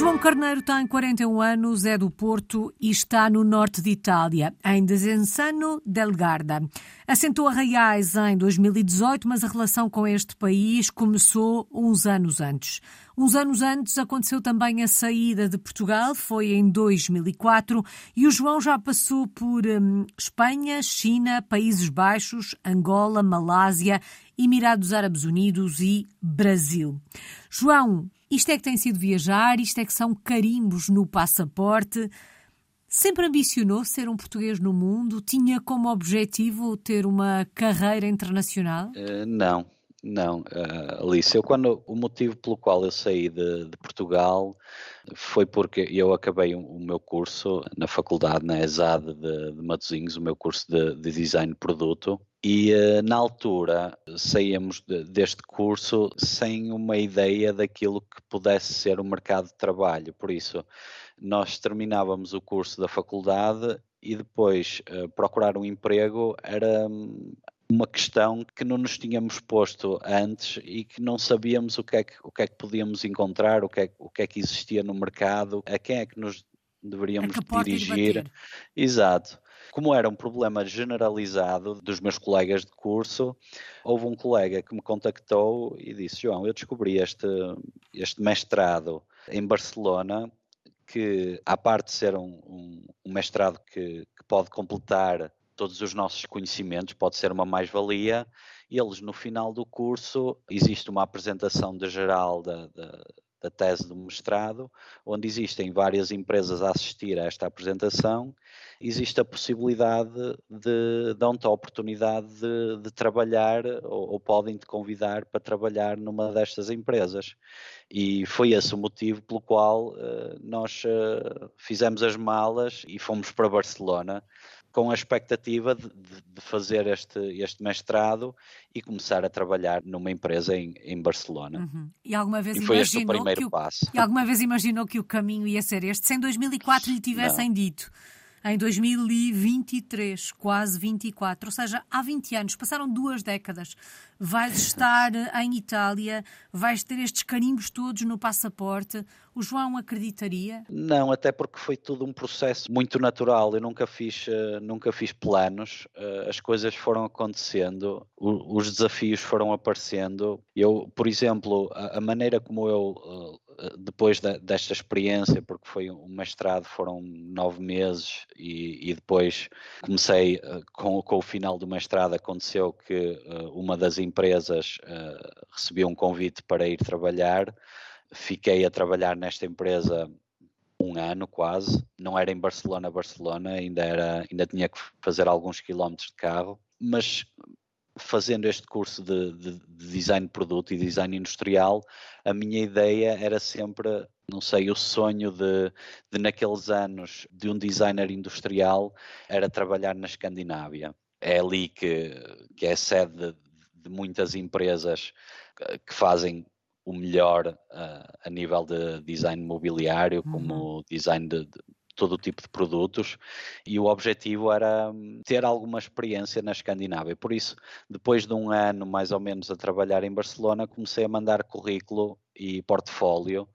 João Carneiro tem 41 anos, é do Porto e está no norte de Itália, em Desenzano del Garda. Assentou Reais em 2018, mas a relação com este país começou uns anos antes. Uns anos antes aconteceu também a saída de Portugal, foi em 2004, e o João já passou por hum, Espanha, China, Países Baixos, Angola, Malásia, Emirados Árabes Unidos e Brasil. João, isto é que tem sido viajar, isto é que são carimbos no passaporte. Sempre ambicionou ser um português no mundo? Tinha como objetivo ter uma carreira internacional? Uh, não, não, uh, Alice. Eu quando o motivo pelo qual eu saí de, de Portugal foi porque eu acabei o, meu curso na faculdade na ESAD de, de Matosinhos, o meu curso de, de design de produto e uh, na altura saíamos de, deste curso sem uma ideia daquilo que pudesse ser o mercado de trabalho. Por isso, nós terminávamos o curso da faculdade e depois uh, procurar um emprego era hum, uma questão que não nos tínhamos posto antes e que não sabíamos o que é que, o que, é que podíamos encontrar, o que, é, o que é que existia no mercado, a quem é que nos deveríamos dirigir. Exato. Como era um problema generalizado dos meus colegas de curso, houve um colega que me contactou e disse: João, eu descobri este, este mestrado em Barcelona, que, à parte de ser um, um, um mestrado que, que pode completar todos os nossos conhecimentos, pode ser uma mais-valia. Eles, no final do curso, existe uma apresentação de geral da, da, da, tese do mestrado, onde existem várias empresas a assistir a esta apresentação existe a possibilidade de, dão-te a oportunidade de, de trabalhar ou, ou podem-te convidar para trabalhar numa destas empresas. E foi esse o motivo pelo qual uh, nós uh, fizemos as malas e fomos para Barcelona com a expectativa de, de, fazer este, este mestrado e começar a trabalhar numa empresa em, em Barcelona. Uhum. E alguma vez e foi este o primeiro o, passo. E alguma vez imaginou que o caminho ia ser este? Se em 2004 lhe tivessem Não. dito em 2023, quase 24, ou seja, há 20 anos, passaram duas décadas. Vais estar em Itália, vais ter estes carimbos todos no passaporte. O João acreditaria? Não, até porque foi tudo um processo muito natural. Eu nunca fiz, uh, nunca fiz planos. Uh, as coisas foram acontecendo, os desafios foram aparecendo. Eu, por exemplo, a, maneira como eu uh, depois desta experiência, porque foi um mestrado, foram nove meses e, e depois comecei com, com, o final do mestrado aconteceu que uma das empresas recebeu um convite para ir trabalhar, fiquei a trabalhar nesta empresa um ano quase, não era em Barcelona, Barcelona, ainda era, ainda tinha que fazer alguns quilómetros de carro, mas fazendo este curso de, de, de, design de produto e design industrial, a minha ideia era sempre, não sei, o sonho de, de naqueles anos de um designer industrial era trabalhar na Escandinávia. É ali que, que é sede de, muitas empresas que fazem o melhor uh, a nível de design mobiliário, uhum. como design de, de todo o tipo de produtos e o objetivo era hum, ter alguma experiência na Escandinávia. Por isso, depois de um ano mais ou menos a trabalhar em Barcelona, comecei a mandar currículo e portfólio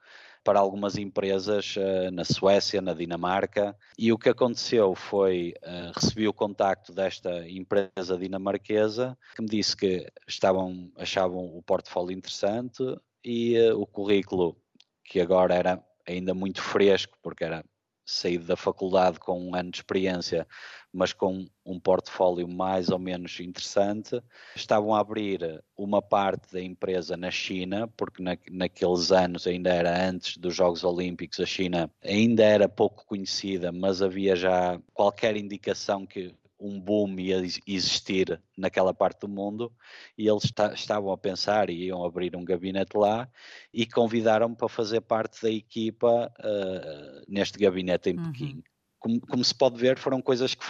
para algumas empresas uh, na Suécia, na Dinamarca, e o que aconteceu foi uh, recebi o contacto desta empresa dinamarquesa que me disse que estavam achavam o portfólio interessante e uh, o currículo que agora era ainda muito fresco porque era saído da faculdade com um ano de experiência, mas com um portfólio mais ou menos interessante, estavam a abrir uma parte da empresa na China, porque na, naqueles anos, ainda era antes dos Jogos Olímpicos, a China ainda era pouco conhecida, mas havia já qualquer indicação que um boom ia existir naquela parte do mundo e eles estavam a pensar e iam abrir um gabinete lá e convidaram-me para fazer parte da equipa uh, neste gabinete em uhum. Pequim. Como, como, se pode ver, foram coisas que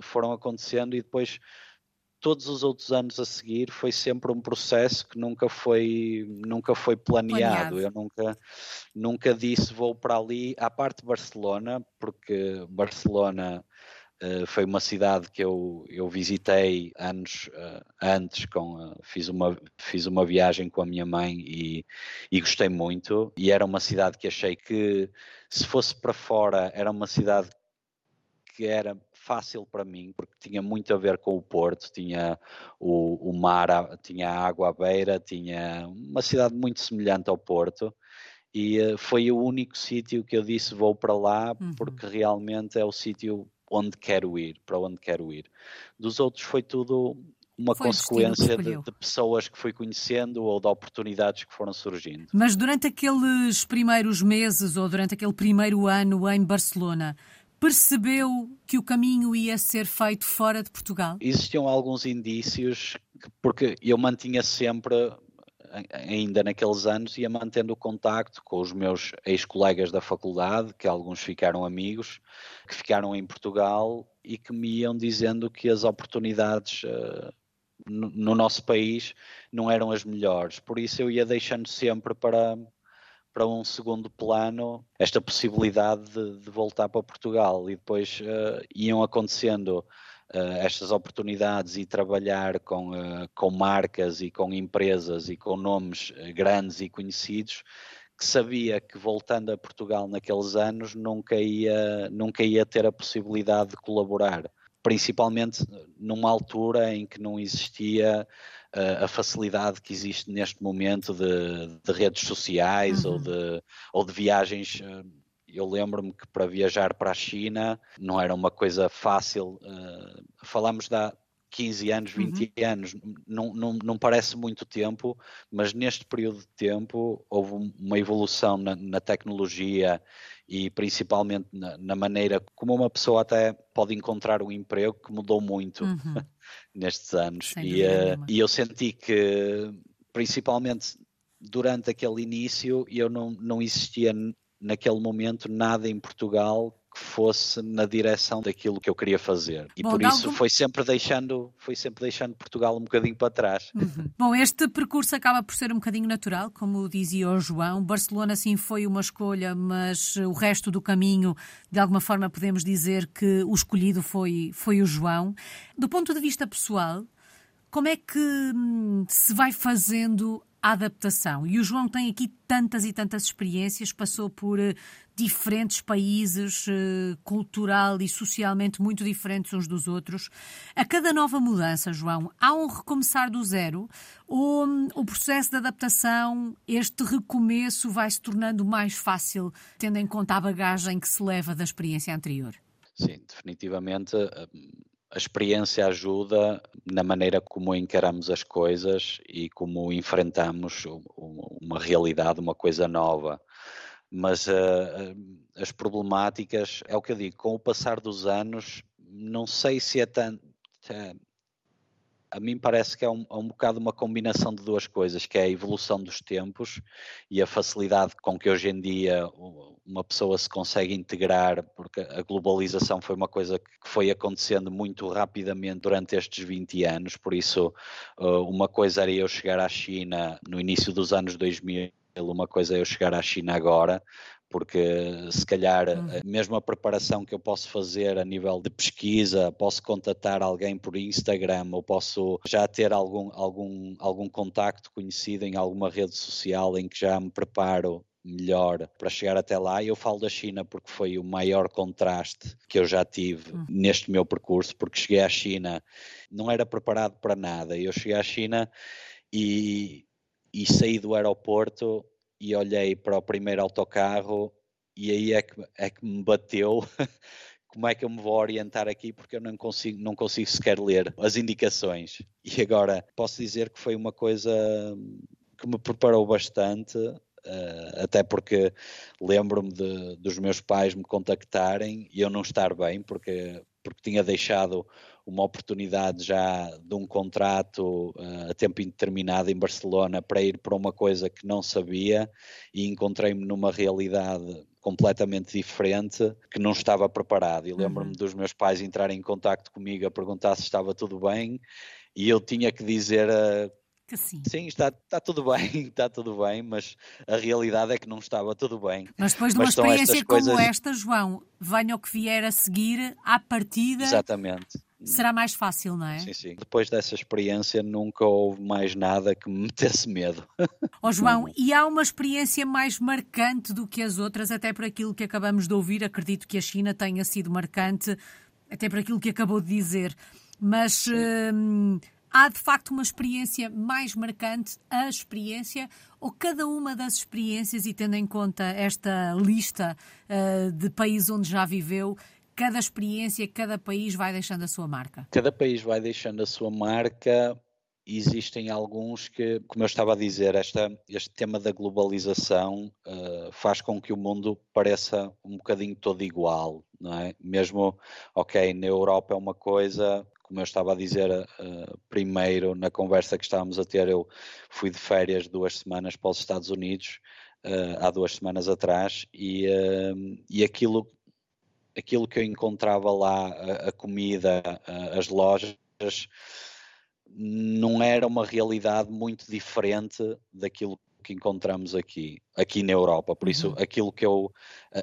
foram acontecendo e depois todos os outros anos a seguir foi sempre um processo que nunca foi nunca foi planeado. planeado. Eu nunca nunca disse vou para ali à parte de Barcelona, porque Barcelona Uh, foi uma cidade que eu, eu visitei anos uh, antes, com, uh, fiz, uma, fiz uma viagem com a minha mãe e, e gostei muito. E era uma cidade que achei que, se fosse para fora, era uma cidade que era fácil para mim, porque tinha muito a ver com o Porto, tinha o, o mar, tinha a água à beira, tinha uma cidade muito semelhante ao Porto e foi o único sítio que eu disse vou para lá uhum. porque realmente é o sítio onde quero ir, para onde quero ir. Dos outros foi tudo uma foi consequência de, de, pessoas que fui conhecendo ou de oportunidades que foram surgindo. Mas durante aqueles primeiros meses ou durante aquele primeiro ano em Barcelona, percebeu que o caminho ia ser feito fora de Portugal? Existiam alguns indícios, porque eu mantinha sempre ainda naqueles anos ia mantendo o contacto com os meus ex-colegas da faculdade, que alguns ficaram amigos, que ficaram em Portugal e que me iam dizendo que as oportunidades uh, no, no, nosso país não eram as melhores. Por isso eu ia deixando sempre para, para um segundo plano esta possibilidade de, de voltar para Portugal e depois uh, iam acontecendo estas oportunidades e trabalhar com, uh, com marcas e com empresas e com nomes eh, grandes e conhecidos que sabia que voltando a Portugal naqueles anos nunca ia, nunca ia ter a possibilidade de colaborar, principalmente numa altura em que não existia a facilidade que existe neste momento de, de redes sociais uhum. ou, de, ou de viagens eu lembro-me que para viajar para a China não era uma coisa fácil. Uh, falamos da 15 anos, 20 uhum. anos, não, não, não parece muito tempo, mas neste período de tempo houve uma evolução na, na tecnologia e principalmente na, na, maneira como uma pessoa até pode encontrar um emprego que mudou muito uhum. nestes anos. E, uh, e eu senti que, principalmente durante aquele início, eu não, não existia naquele momento nada em Portugal que fosse na direção daquilo que eu queria fazer. E Bom, por isso algum... foi sempre deixando, foi sempre deixando Portugal um bocadinho para trás. Uhum. Bom, este percurso acaba por ser um bocadinho natural, como dizia o João. Barcelona sim foi uma escolha, mas o resto do caminho, de alguma forma podemos dizer que o escolhido foi foi o João. Do ponto de vista pessoal, como é que hum, se vai fazendo adaptação? E o João tem aqui tantas e tantas experiências, passou por uh, diferentes países, uh, cultural e socialmente muito diferentes uns dos outros. A cada nova mudança, João, há um recomeçar do zero ou um, o processo de adaptação, este recomeço vai se tornando mais fácil, tendo em conta a bagagem que se leva da experiência anterior? Sim, definitivamente hum, a experiência ajuda na maneira como encaramos as coisas e como enfrentamos uma realidade, uma coisa nova. Mas uh, as problemáticas, é o que eu digo, com o passar dos anos, não sei se é tanto a mim parece que é um, é um bocado uma combinação de duas coisas, que é a evolução dos tempos e a facilidade com que hoje em dia uma pessoa se consegue integrar, porque a globalização foi uma coisa que foi acontecendo muito rapidamente durante estes 20 anos, por isso uh, uma coisa era eu chegar à China no início dos anos 2000 uma coisa é eu chegar à China agora, porque se calhar uhum. mesmo a preparação que eu posso fazer a nível de pesquisa, posso contatar alguém por Instagram ou posso já ter algum, algum, algum contacto conhecido em alguma rede social em que já me preparo melhor para chegar até lá. Eu falo da China porque foi o maior contraste que eu já tive uhum. neste meu percurso, porque cheguei à China, não era preparado para nada. Eu cheguei à China e, e saí do aeroporto e olhei para o primeiro autocarro e aí é que, é que me bateu como é que eu me vou orientar aqui porque eu não consigo, não consigo sequer ler as indicações. E agora posso dizer que foi uma coisa que me preparou bastante, uh, até porque lembro-me dos meus pais me contactarem e eu não estar bem, porque, porque tinha deixado uma oportunidade já de um contrato uh, a tempo indeterminado em Barcelona para ir para uma coisa que não sabia e encontrei-me numa realidade completamente diferente que não estava preparado. E lembro-me uhum. dos meus pais entrarem em contato comigo a perguntar se estava tudo bem e eu tinha que dizer uh, que sim. Sim, está, está tudo bem, está tudo bem, mas a realidade é que não estava tudo bem. Mas depois de uma experiência como coisas... esta, João, venha o que vier a seguir, à partida. Exatamente será mais fácil, não é? Sim, sim. Depois dessa experiência nunca houve mais nada que me metesse medo. Ó oh, João, e há uma experiência mais marcante do que as outras, até por aquilo que acabamos de ouvir, acredito que a China tenha sido marcante, até por aquilo que acabou de dizer, mas hum, há de facto uma experiência mais marcante, a experiência, ou cada uma das experiências, e tendo em conta esta lista uh, de países onde já viveu, cada experiência, cada país vai deixando a sua marca? Cada país vai deixando a sua marca. Existem alguns que, como eu estava a dizer, esta, este tema da globalização uh, faz com que o mundo pareça um bocadinho todo igual, não é? Mesmo, ok, na Europa é uma coisa, como eu estava a dizer uh, primeiro na conversa que estávamos a ter, eu fui de férias duas semanas para os Estados Unidos uh, há duas semanas atrás e, uh, e aquilo aquilo que eu encontrava lá, a, a comida, a, as lojas, não era uma realidade muito diferente daquilo que encontramos aqui, aqui na Europa. Por isso, uhum. aquilo que eu,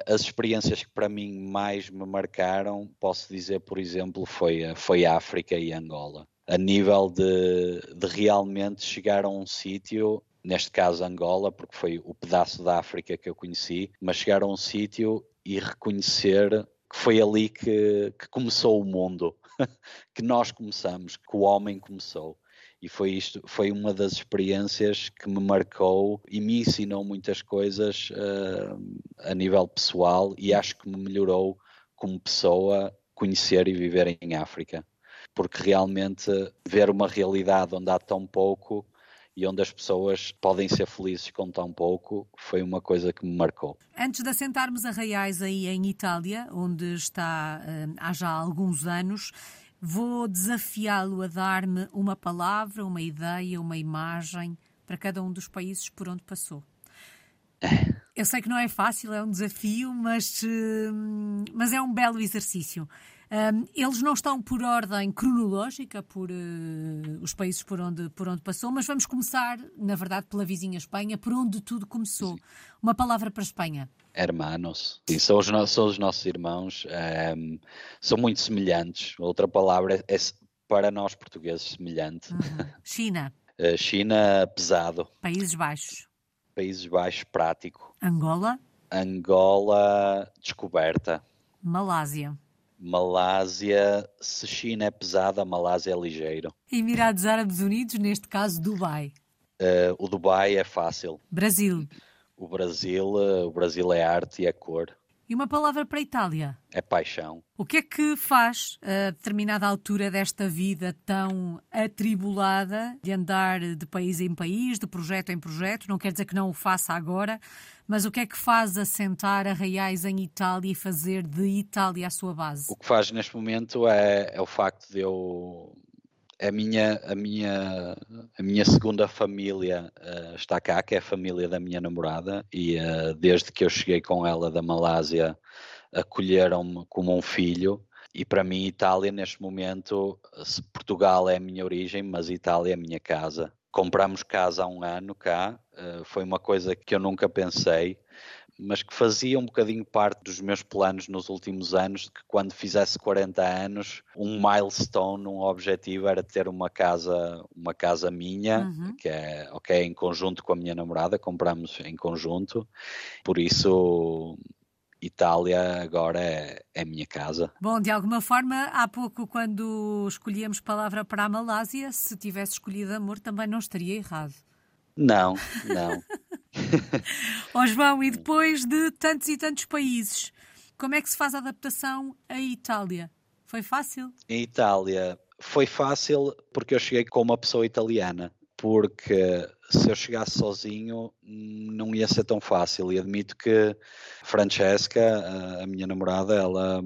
as experiências que para mim mais me marcaram, posso dizer, por exemplo, foi, foi África e Angola. A nível de, de realmente chegar a um sítio neste caso Angola, porque foi o pedaço da África que eu conheci, mas chegar a um sítio e reconhecer que foi ali que, que começou o mundo, que nós começamos, que o homem começou. E foi isto, foi uma das experiências que me marcou e me ensinou muitas coisas uh, a nível pessoal e acho que me melhorou como pessoa conhecer e viver em África. Porque realmente ver uma realidade onde há tão pouco e onde as pessoas podem ser felizes com tão pouco, foi uma coisa que me marcou. Antes de assentarmos a Reais aí em Itália, onde está uh, há já alguns anos, vou desafiá-lo a dar-me uma palavra, uma ideia, uma imagem para cada um dos países por onde passou. Eu sei que não é fácil, é um desafio, mas, uh, mas é um belo exercício. Um, eles não estão por ordem cronológica, por uh, os países por onde, por onde passou, mas vamos começar, na verdade, pela vizinha Espanha, por onde tudo começou. Sim. Uma palavra para a Espanha. Hermanos. Sim, são, os, são os nossos irmãos, um, são muito semelhantes. Outra palavra é, para nós portugueses semelhante. Uhum. China. uh, China pesado. Países Baixos. Países Baixos prático. Angola. Angola descoberta. Malásia. Malásia, se China é pesada, Malásia é ligeiro. Emirados Árabes Unidos, neste caso Dubai. Uh, o Dubai é fácil. Brasil. O Brasil, uh, o Brasil é arte e é cor. E uma palavra para a Itália? É paixão. O que é que faz, a determinada altura desta vida tão atribulada, de andar de país em país, de projeto em projeto? Não quer dizer que não o faça agora, mas o que é que faz assentar a Reais em Itália e fazer de Itália a sua base? O que faz neste momento é, é o facto de eu a minha, a minha, a minha segunda família uh, está cá, que é a família da minha namorada, e uh, desde que eu cheguei com ela da Malásia, acolheram-me como um filho. E para mim, Itália, neste momento, Portugal é a minha origem, mas Itália é a minha casa. Compramos casa há um ano cá, uh, foi uma coisa que eu nunca pensei mas que fazia um bocadinho parte dos meus planos nos últimos anos, de que quando fizesse 40 anos, um milestone, um objetivo era ter uma casa, uma casa minha, uhum. que é, ok, em conjunto com a minha namorada, compramos em conjunto, por isso Itália agora é, é minha casa. Bom, de alguma forma, há pouco, quando escolhíamos palavra para a Malásia, se tivesse escolhido amor, também não estaria errado. Não, não. Ó oh, João, e depois de tantos e tantos países, como é que se faz a adaptação à Itália? Foi fácil? Em Itália foi fácil porque eu cheguei com uma pessoa italiana. Porque se eu chegasse sozinho não ia ser tão fácil. E admito que Francesca, a minha namorada, ela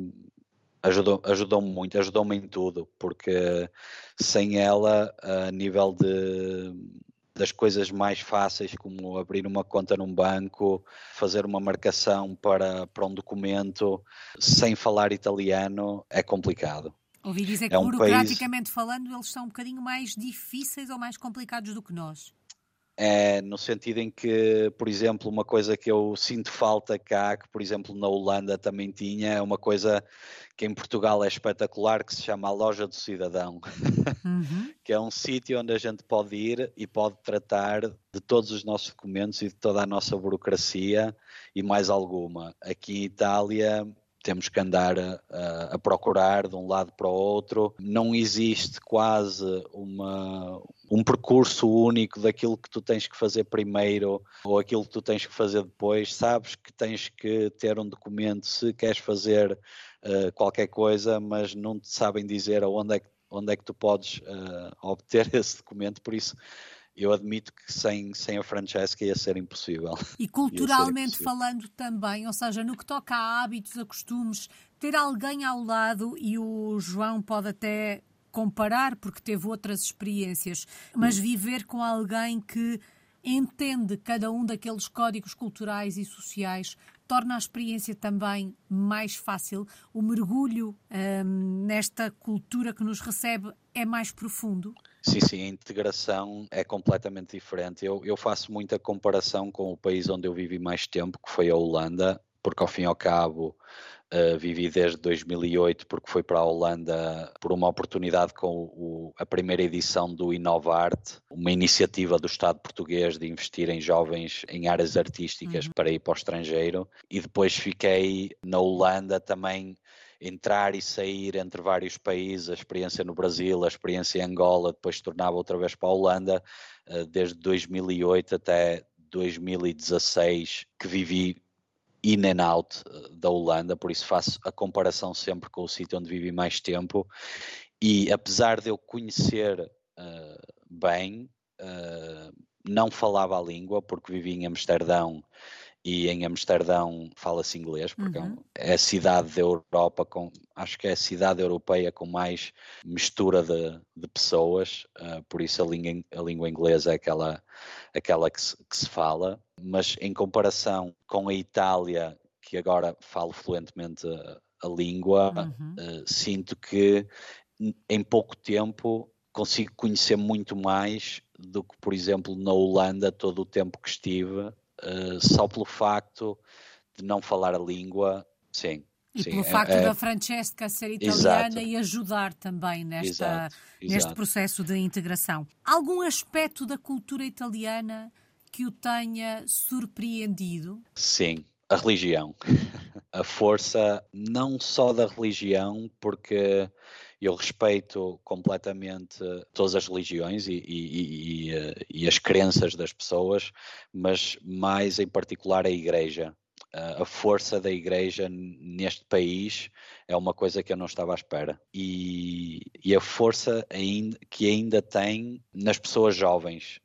ajudou, ajudou-me muito, ajudou-me em tudo, porque sem ela, a nível de das coisas mais fáceis, como abrir uma conta num banco, fazer uma marcação para, para um documento sem falar italiano, é complicado. Ouvi dizer que, é um burocraticamente país... falando, eles são um bocadinho mais difíceis ou mais complicados do que nós. É, no sentido em que, por exemplo, uma coisa que eu sinto falta cá, que por exemplo na Holanda também tinha, é uma coisa que em Portugal é espetacular, que se chama a Loja do Cidadão, uhum. que é um sítio onde a gente pode ir e pode tratar de todos os nossos documentos e de toda a nossa burocracia e mais alguma. Aqui em Itália temos que andar a, a, procurar de um lado para o outro. Não existe quase uma, um percurso único daquilo que tu tens que fazer primeiro ou aquilo que tu tens que fazer depois. Sabes que tens que ter um documento se queres fazer uh, qualquer coisa, mas não te sabem dizer onde é que, onde é que tu podes uh, obter esse documento. Por isso eu admito que sem, sem a Francesca ia ser impossível. E culturalmente impossível. falando também, ou seja, no que toca a hábitos, a costumes, ter alguém ao lado, e o João pode até comparar porque teve outras experiências, mas viver com alguém que entende cada um daqueles códigos culturais e sociais torna a experiência também mais fácil. O mergulho hum, nesta cultura que nos recebe é mais profundo. Sim, sim, a integração é completamente diferente. Eu, eu faço muita comparação com o país onde eu vivi mais tempo, que foi a Holanda, porque ao fim e ao cabo Uh, vivi desde 2008 porque fui para a Holanda por uma oportunidade com o, a primeira edição do Inovarte, uma iniciativa do Estado português de investir em jovens em áreas artísticas uhum. para ir para o estrangeiro e depois fiquei na Holanda também entrar e sair entre vários países, a experiência no Brasil, a experiência em Angola, depois tornava outra vez para a Holanda, uh, desde 2008 até 2016 que vivi in and out eh, da Holanda, por isso faço a comparação sempre com o sítio onde vivi mais tempo. E apesar de eu conhecer uh, bem, uh, não falava a língua, porque vivi em Amsterdão e em Amsterdão fala-se inglês, porque é uhum. é a cidade da Europa, com, acho que é a cidade europeia com mais mistura de, de pessoas, uh, por isso a língua, a língua inglesa é aquela, aquela que, se, que se fala, mas em comparação com a Itália, que agora falo fluentemente a, a língua, uhum. uh, sinto que em pouco tempo consigo conhecer muito mais do que, por exemplo, na Holanda, todo o tempo que estive, uh, só pelo facto de não falar a língua, sim. E sim, pelo é, facto é, da Francesca ser italiana exato. e ajudar também nesta, exato, exato. neste processo de integração. Algum aspecto da cultura italiana que o tenha surpreendido? Sim, a religião. a força não só da religião, porque eu respeito completamente todas as religiões e, e, e, eh, e, as crenças das pessoas, mas mais em particular a Igreja. A força da Igreja neste país é uma coisa que eu não estava à espera. E, a força ainda, que ainda tem nas pessoas jovens.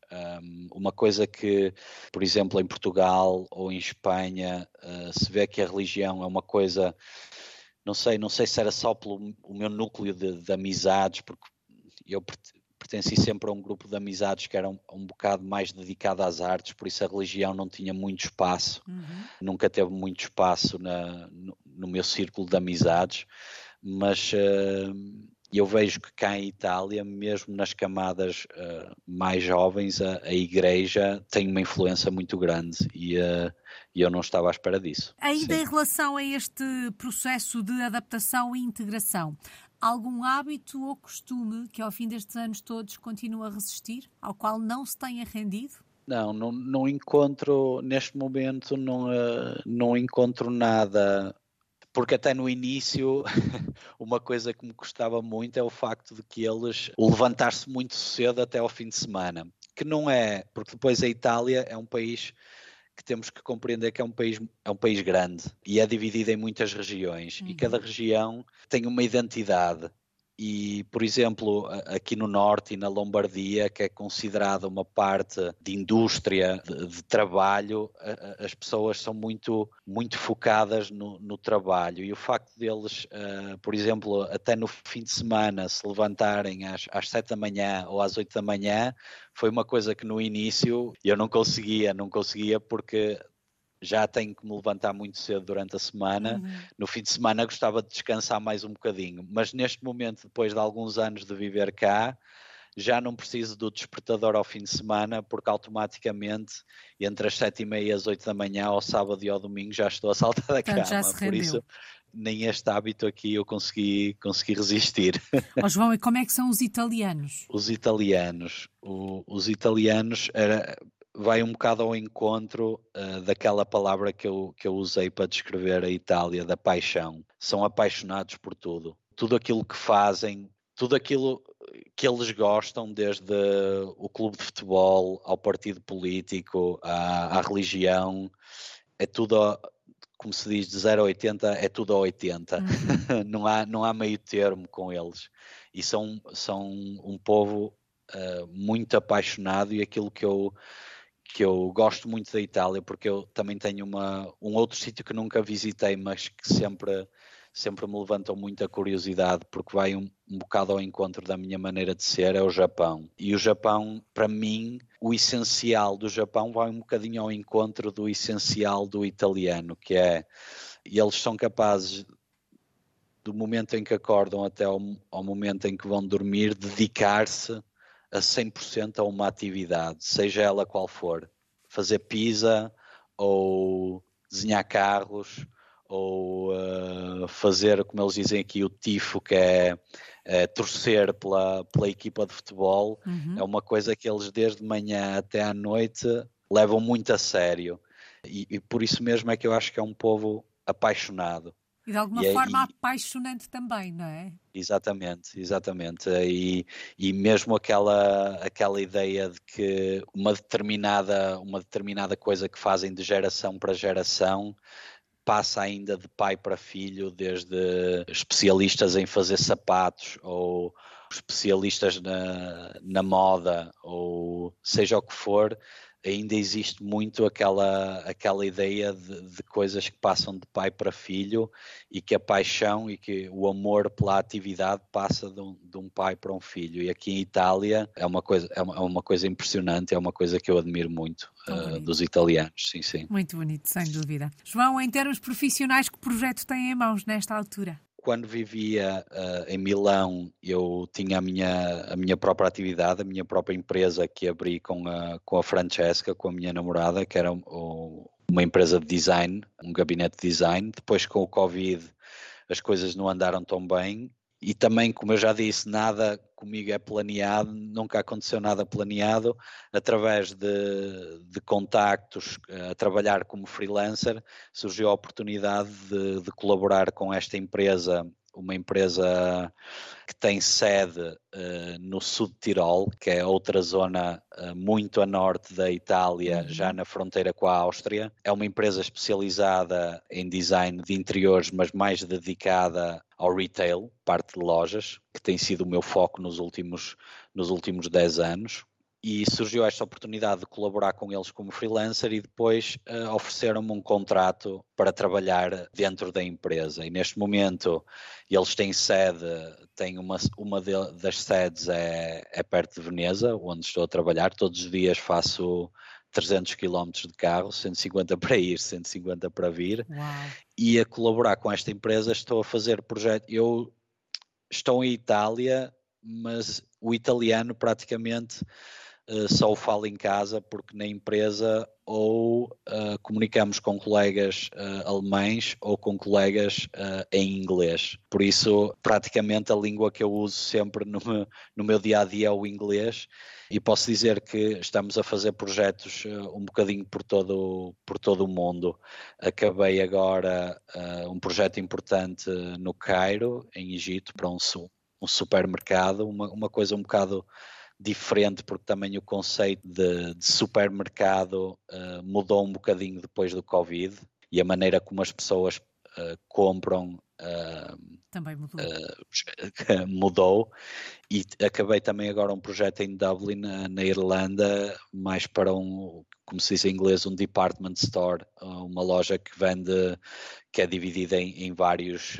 uma coisa que, por exemplo, em Portugal ou em Espanha, uh, se vê que a religião é uma coisa não sei, não sei se era só pelo o meu núcleo de, de amizades, porque eu pertenci sempre a um grupo de amizades que era um, um, bocado mais dedicado às artes, por isso a religião não tinha muito espaço, uhum. nunca teve muito espaço na, no, no, meu círculo de amizades, mas uh, eu vejo que cá em Itália, mesmo nas camadas uh, mais jovens, a, a, igreja tem uma influência muito grande e, uh, e eu não estava à espera disso. Ainda Sim. em relação a este processo de adaptação e integração, algum hábito ou costume que ao fim destes anos todos continua a resistir, ao qual não se tenha rendido? Não, não, não encontro, neste momento, não, uh, não encontro nada porque até no início uma coisa que me custava muito é o facto de que eles levantar-se muito cedo até ao fim de semana, que não é, porque depois a Itália é um país que temos que compreender que é um país, é um país grande e é dividido em muitas regiões uhum. e cada região tem uma identidade e, por exemplo, aqui no Norte e na Lombardia, que é considerada uma parte de indústria, de, de trabalho, as pessoas são muito, muito focadas no, no trabalho. E o facto deles, uh, por exemplo, até no fim de semana se levantarem às, às 7 da manhã ou às 8 da manhã, foi uma coisa que no início eu não conseguia, não conseguia porque já tenho que me levantar muito cedo durante a semana. Uhum. No fim de semana gostava de descansar mais um bocadinho, mas neste momento, depois de alguns anos de viver cá, já não preciso do despertador ao fim de semana, porque automaticamente entre as sete e meia e as oito da manhã, ao sábado e ao domingo, já estou a saltar da Portanto, cama. Por isso, nem este hábito aqui eu consegui, consegui resistir. Oh, João, e como é que são os italianos? Os italianos, o, os italianos era, vai um bocado ao encontro uh, daquela palavra que eu, que eu usei para descrever a Itália, da paixão. São apaixonados por tudo. Tudo aquilo que fazem, tudo aquilo que eles gostam, desde o clube de futebol ao partido político, à, à religião, é tudo como se diz, de 0 a 80 é tudo a 80. Uhum. não, há, não há meio termo com eles. E são, são um povo uh, muito apaixonado e aquilo que eu, que eu gosto muito da Itália, porque eu também tenho uma, um outro sítio que nunca visitei, mas que sempre sempre me levantam muita curiosidade porque vai um, um bocado ao encontro da minha maneira de ser, é o Japão. E o Japão, para mim, o essencial do Japão vai um bocadinho ao encontro do essencial do italiano, que é eles são capazes do momento em que acordam até ao, ao momento em que vão dormir, dedicar-se a 100% a uma atividade, seja ela qual for. Fazer pizza ou desenhar carros ou uh, fazer, como eles dizem aqui, o tifo, que é, é torcer pela, pela equipa de futebol, uhum. é uma coisa que eles desde manhã até à noite levam muito a sério. E, e, por isso mesmo é que eu acho que é um povo apaixonado. E de alguma e, forma e, apaixonante também, não é? Exatamente, exatamente. E, e mesmo aquela, aquela ideia de que uma determinada, uma determinada coisa que fazem de geração para geração passa ainda de pai para filho, desde especialistas em fazer sapatos ou especialistas na, na moda ou seja o que for, ainda existe muito aquela, aquela ideia de, de, coisas que passam de pai para filho e que a paixão e que o amor pela atividade passa de um, de um pai para um filho. E aqui em Itália é uma coisa, é uma, é uma coisa impressionante, é uma coisa que eu admiro muito uh, dos italianos, sim, sim. Muito bonito, sem dúvida. João, em termos profissionais, que projeto tem em mãos nesta altura? Quando vivia uh, em Milão, eu tinha a minha, a minha própria atividade, a minha própria empresa que abri com a, com a Francesca, com a minha namorada, que era o, uma empresa de design, um gabinete de design. Depois, com o Covid, as coisas não andaram tão bem. E também, como eu já disse, nada comigo é planeado, nunca aconteceu nada planeado. Através de, de contactos, a trabalhar como freelancer, surgiu a oportunidade de, de colaborar com esta empresa uma empresa que tem sede uh, no sul de Tirol, que é outra zona uh, muito a norte da Itália, uhum. já na fronteira com a Áustria. É uma empresa especializada em design de interiores, mas mais dedicada ao retail, parte de lojas, que tem sido o meu foco nos últimos, nos últimos 10 anos e surgiu esta oportunidade de colaborar com eles como freelancer e depois uh, ofereceram-me um contrato para trabalhar dentro da empresa. E neste momento eles têm sede, têm uma, uma de, das sedes é, é perto de Veneza, onde estou a trabalhar. Todos os dias faço 300 km de carro, 150 para ir, 150 para vir. Uau. E a colaborar com esta empresa estou a fazer projeto. Eu estou em Itália, mas o italiano praticamente só o falo em casa porque na empresa ou uh, comunicamos com colegas uh, alemães ou com colegas em inglês. Por isso, praticamente a língua que eu uso sempre no meu, no meu dia a dia é o inglês e posso dizer que estamos a fazer projetos um bocadinho por todo, por todo o mundo. Acabei agora um projeto importante no Cairo, em Egito, para um, um supermercado, uma, uma coisa um bocado diferente, porque também o conceito de, de supermercado uh, mudou um bocadinho depois do Covid e a maneira como as pessoas uh, compram uh, também mudou. mudou e acabei também agora um projeto em Dublin, na, Irlanda, mais para um, como se diz em inglês, um department store, uma loja que vende, que é dividida em, em vários,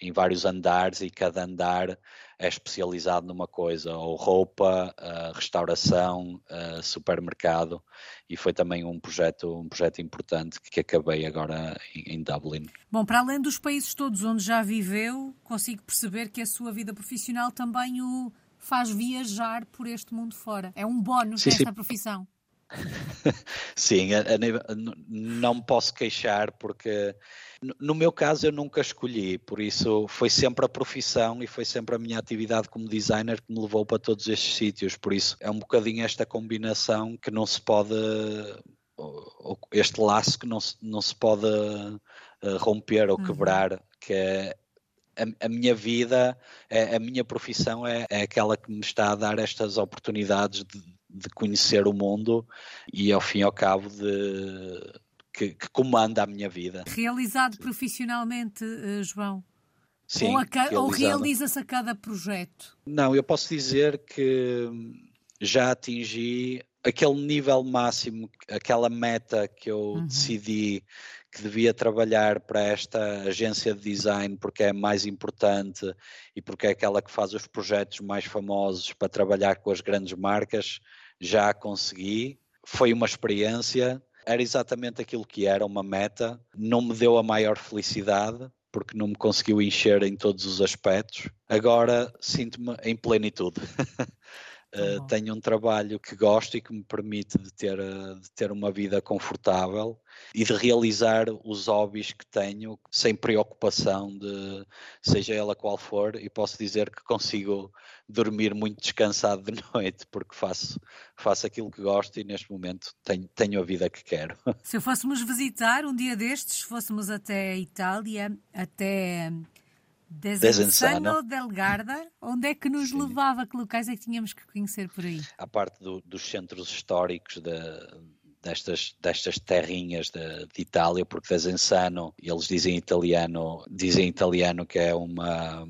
em vários andares e cada andar é especializado numa coisa, ou roupa, uh, restauração, uh, supermercado, e foi também um projeto, um projeto importante que acabei agora em, em, Dublin. Bom, para além dos países todos onde já viveu, consigo perceber que a sua vida profissional também o faz viajar por este mundo fora. É um bónus sim, nesta sim. profissão. sim, a, a, não me posso queixar porque no meu caso, eu nunca escolhi, por isso foi sempre a profissão e foi sempre a minha atividade como designer que me levou para todos estes sítios. Por isso é um bocadinho esta combinação que não se pode, este laço que não se, não se pode eh, romper ou uhum. quebrar, que é a, a, minha vida, é, a minha profissão é, é, aquela que me está a dar estas oportunidades de, de conhecer o mundo e ao fim e ao cabo de que, que comanda a minha vida. Realizado profissionalmente, eh, João? Sim, ou, ou realiza-se a cada projeto? Não, eu posso dizer que já atingi aquele nível máximo, aquela meta que eu uhum. decidi que devia trabalhar para esta agência de design porque é mais importante e porque é aquela que faz os projetos mais famosos para trabalhar com as grandes marcas, já consegui. Foi uma experiência, era exatamente aquilo que era, uma meta, não me deu a maior felicidade, porque não me conseguiu encher em todos os aspectos. Agora sinto-me em plenitude. Uh, tenho um trabalho que gosto e que me permite de ter, eh, de ter uma vida confortável e de realizar os hobbies que tenho sem preocupação de seja ela qual for e posso dizer que consigo dormir muito descansado de noite porque faço, faço aquilo que gosto e neste momento tenho, tenho a vida que quero. Se fôssemos visitar um dia destes, fôssemos até a Itália, até Desenzano del Garda, onde é que nos Sim. levava? Que locais é que tínhamos que conhecer por aí? A parte do, dos centros históricos de, destas, destas terrinhas de, de, Itália, porque Desenzano, eles dizem italiano, dizem italiano que é uma.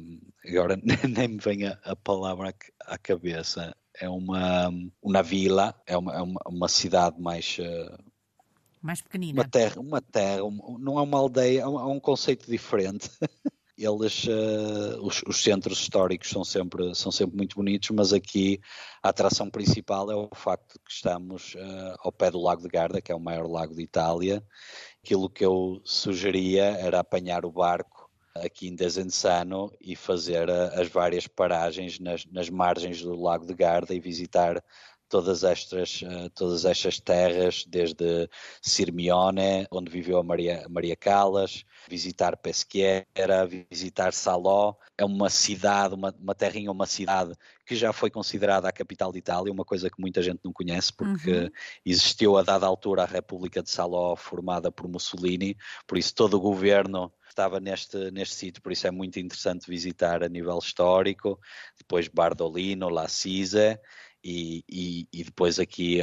Agora nem me vem a, a palavra à cabeça. É uma, uma vila, é uma, é uma, uma cidade mais. Uh, mais pequenina. Uma terra, uma terra, não é uma aldeia, é um, é um conceito diferente. eles, uh, os, os, centros históricos são sempre, são sempre muito bonitos, mas aqui a atração principal é o facto de que estamos uh, ao pé do Lago de Garda, que é o maior lago de Itália. Aquilo que eu sugeria era apanhar o barco aqui em Desenzano e fazer uh, as várias paragens nas, nas margens do Lago de Garda e visitar todas estas, uh, todas estas terras, desde Sirmione, onde viveu a Maria, Maria Callas, visitar Pesquera, visitar Saló. É uma cidade, uma, uma terrinha, uma cidade que já foi considerada a capital de Itália, uma coisa que muita gente não conhece, porque uhum. existiu a dada altura a República de Saló, formada por Mussolini, por isso todo o governo estava neste, neste sítio, por isso é muito interessante visitar a nível histórico. Depois Bardolino, La Cise, e, e, e depois aqui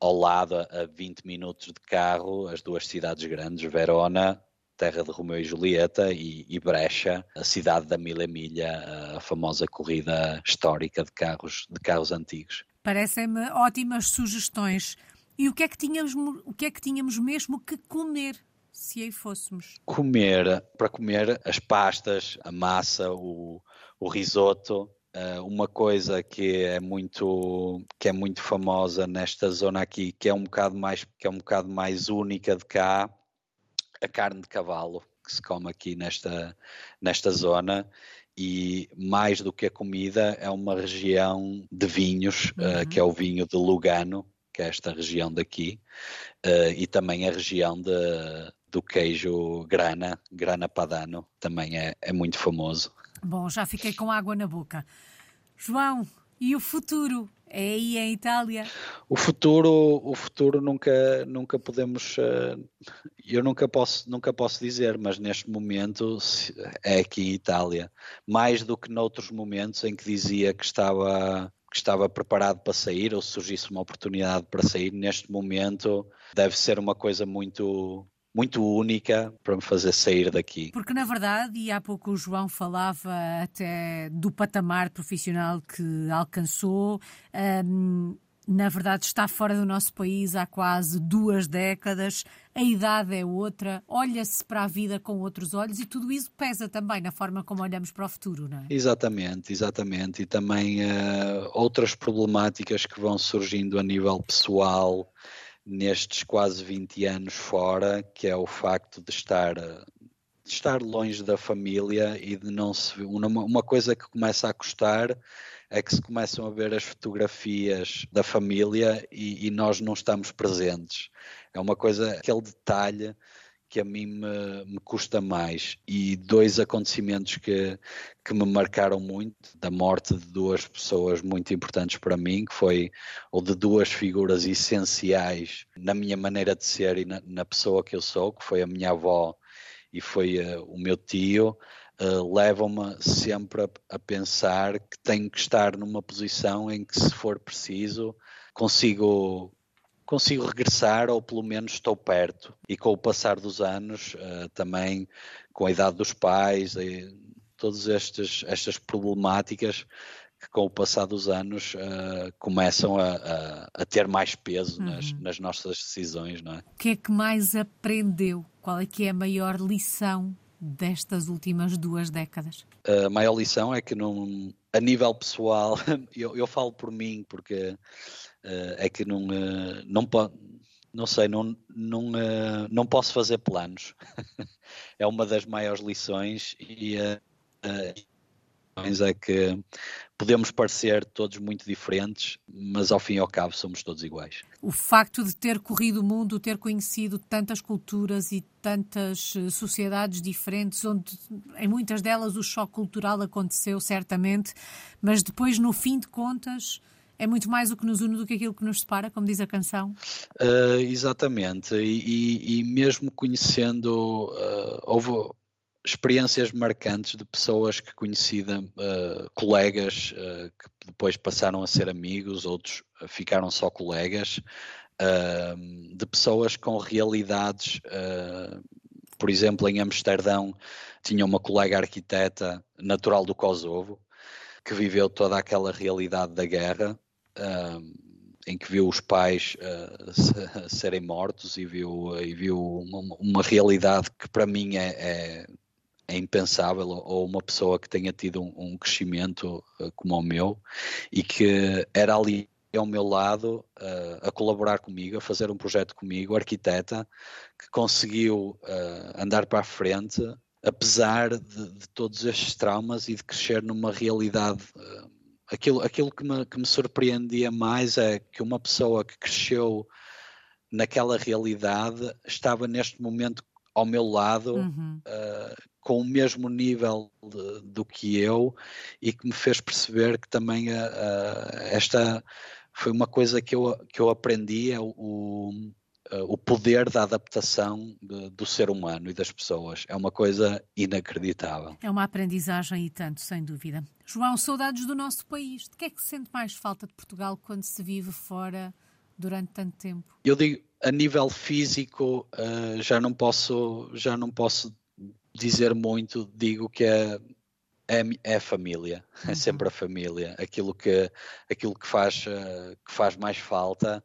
ao lado, a 20 minutos de carro, as duas cidades grandes, Verona, terra de Romeu e Julieta, e, e Brecha, a cidade da Mila Milha, a famosa corrida histórica de carros, de carros antigos. Parecem-me ótimas sugestões. E o que, é que tínhamos, o que é que tínhamos mesmo que comer se aí fôssemos? Comer, para comer as pastas, a massa, o, o risoto, uma coisa que é muito que é muito famosa nesta zona aqui, que é um bocado mais que é um bocado mais única de cá, a carne de cavalo que se come aqui nesta nesta zona e mais do que a comida é uma região de vinhos, uhum. uh, que é o vinho de Lugano, que é esta região daqui, uh, e também a região de, do queijo grana, grana padano, também é, é muito famoso. Bom, já fiquei com água na boca. João, e o futuro? É aí em Itália? O futuro, o futuro nunca, nunca podemos, eh, eu nunca posso, nunca posso dizer, mas neste momento é aqui em Itália, mais do que noutros momentos em que dizia que estava que estava preparado para sair ou se surgisse uma oportunidade para sair, neste momento deve ser uma coisa muito muito única para me fazer sair daqui. Porque, na verdade, e há pouco o João falava até do patamar profissional que alcançou, um, na verdade, está fora do nosso país há quase duas décadas, a idade é outra, olha-se para a vida com outros olhos e tudo isso pesa também na forma como olhamos para o futuro, não é? Exatamente, exatamente. E também uh, outras problemáticas que vão surgindo a nível pessoal nestes quase 20 anos fora, que é o facto de estar de estar longe da família e de não se uma, uma coisa que começa a custar é que se começam a ver as fotografias da família e, e nós não estamos presentes. É uma coisa, aquele detalhe que a mim me, me, custa mais. E dois acontecimentos que, que me marcaram muito, da morte de duas pessoas muito importantes para mim, que foi ou de duas figuras essenciais na minha maneira de ser e na, na pessoa que eu sou, que foi a minha avó e foi uh, o meu tio, uh, levam-me sempre a, a, pensar que tenho que estar numa posição em que, se for preciso, consigo consigo regressar ou pelo menos estou perto. E com o passar dos anos, uh, também com a idade dos pais, e todas estas, estas problemáticas que com o passar dos anos uh, começam a, a, a, ter mais peso uhum. nas, nas, nossas decisões, não é? O que é que mais aprendeu? Qual é que é a maior lição destas últimas duas décadas? A maior lição é que não, a nível pessoal, eu, eu falo por mim porque é que não, uh, não não sei, não, não, uh, não posso fazer planos. é uma das maiores lições e é que podemos parecer todos muito diferentes, mas ao fim e ao cabo somos todos iguais. O facto de ter corrido o mundo, ter conhecido tantas culturas e tantas eh, sociedades diferentes, onde em muitas delas o choque cultural aconteceu certamente, mas depois, no fim de contas, é muito mais o que nos une do que aquilo que nos separa, como diz a canção? Uh, exatamente, e, e, e, mesmo conhecendo, uh, houve experiências marcantes de pessoas que conheci, uh, colegas uh, que depois passaram a ser amigos, outros ficaram só colegas, de pessoas com realidades. por exemplo, em Amsterdão tinha uma colega arquiteta natural do Kosovo que viveu toda aquela realidade da guerra. Em que viu os pais serem mortos e viu, e viu uma, uma realidade que para mim é, é é impensável, ou uma pessoa que tenha tido um, um crescimento uh, como o meu e que era ali ao meu lado uh, a colaborar comigo, a fazer um projeto comigo, arquiteta, que conseguiu uh, andar para a frente, apesar de, de, todos estes traumas e de crescer numa realidade. Aquilo aquilo que, me, que me surpreendia mais é que uma pessoa que cresceu naquela realidade estava neste momento ao meu lado, uhum. uh, com o mesmo nível de, do que eu, e que me fez perceber que também uh, esta foi uma coisa que eu, que eu aprendi, é o, o, o poder da adaptação de, do ser humano e das pessoas. É uma coisa inacreditável. É uma aprendizagem e tanto, sem dúvida. João, saudades do nosso país. De que é que se sente mais falta de Portugal quando se vive fora durante tanto tempo? Eu digo, a nível físico uh, já não posso já não posso dizer muito digo que é é, é a família é uhum. sempre a família aquilo que aquilo que faz uh, que faz mais falta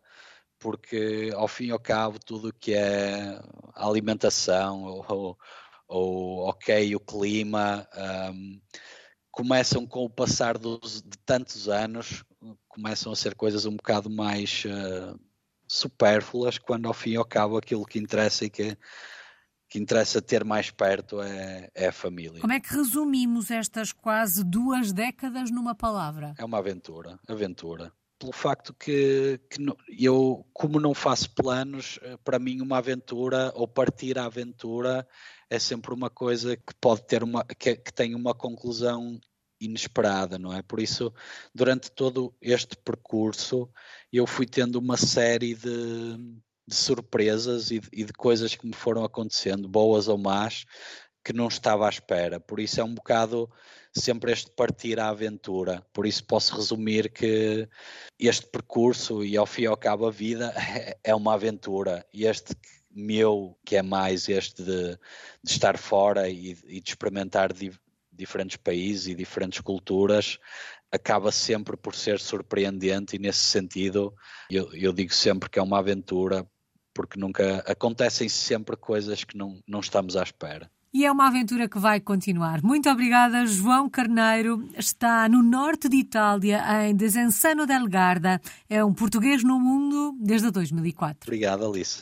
porque ao fim e ao cabo tudo que é a alimentação ou, ou ok o clima um, começam com o passar dos, de tantos anos começam a ser coisas um bocado mais uh, supérfluas quando ao fim e ao cabo aquilo que interessa e que, que interessa ter mais perto é, é a família. Como é que resumimos estas quase duas décadas numa palavra? É uma aventura, aventura. Pelo facto que, que eu, como não faço planos, eh, para mim uma aventura ou partir à aventura é sempre uma coisa que pode ter uma, que, que tem uma conclusão inesperada, não é? Por isso, durante todo este percurso, eu fui tendo uma série de, de surpresas e de, e de, coisas que me foram acontecendo, boas ou más, que não estava à espera. Por isso é um bocado sempre este partir à aventura. Por isso posso resumir que este percurso e ao fim e ao cabo a vida é uma aventura. E este meu, que é mais este de, de estar fora e, e de experimentar diferentes países e diferentes culturas, acaba sempre por ser surpreendente e nesse sentido eu, eu digo sempre que é uma aventura porque nunca acontecem sempre coisas que não, não estamos à espera. E é uma aventura que vai continuar. Muito obrigada, João Carneiro. Está no norte de Itália, em Desenzano del Garda. É um português no mundo desde 2004. Obrigado, Alice.